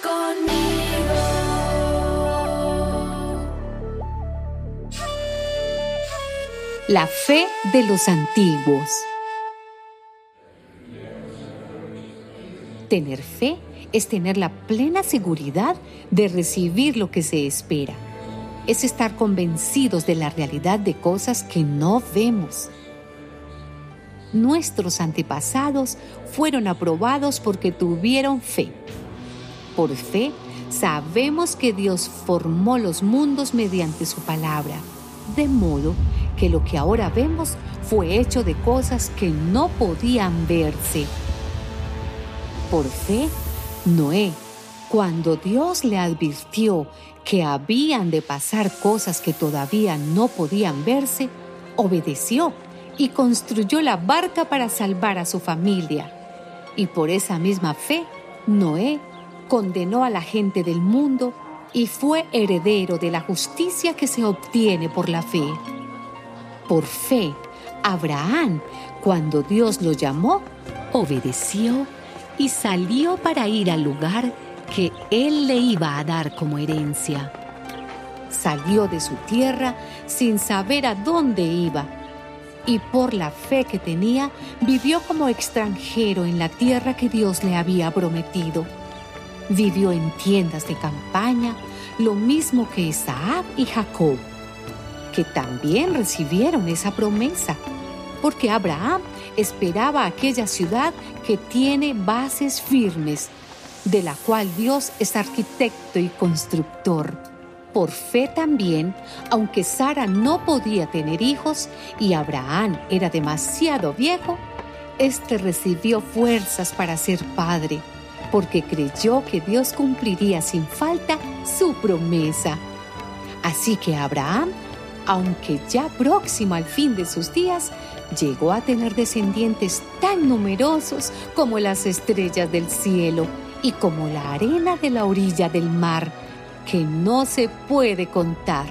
conmigo. La fe de los antiguos. Tener fe es tener la plena seguridad de recibir lo que se espera. Es estar convencidos de la realidad de cosas que no vemos. Nuestros antepasados fueron aprobados porque tuvieron fe. Por fe, sabemos que Dios formó los mundos mediante su palabra, de modo que lo que ahora vemos fue hecho de cosas que no podían verse. Por fe, Noé, cuando Dios le advirtió que habían de pasar cosas que todavía no podían verse, obedeció y construyó la barca para salvar a su familia. Y por esa misma fe, Noé condenó a la gente del mundo y fue heredero de la justicia que se obtiene por la fe. Por fe, Abraham, cuando Dios lo llamó, obedeció y salió para ir al lugar que Él le iba a dar como herencia. Salió de su tierra sin saber a dónde iba y por la fe que tenía vivió como extranjero en la tierra que Dios le había prometido. Vivió en tiendas de campaña, lo mismo que Isaac y Jacob que también recibieron esa promesa, porque Abraham esperaba aquella ciudad que tiene bases firmes, de la cual Dios es arquitecto y constructor. Por fe también, aunque Sara no podía tener hijos y Abraham era demasiado viejo, éste recibió fuerzas para ser padre, porque creyó que Dios cumpliría sin falta su promesa. Así que Abraham aunque ya próximo al fin de sus días, llegó a tener descendientes tan numerosos como las estrellas del cielo y como la arena de la orilla del mar, que no se puede contar.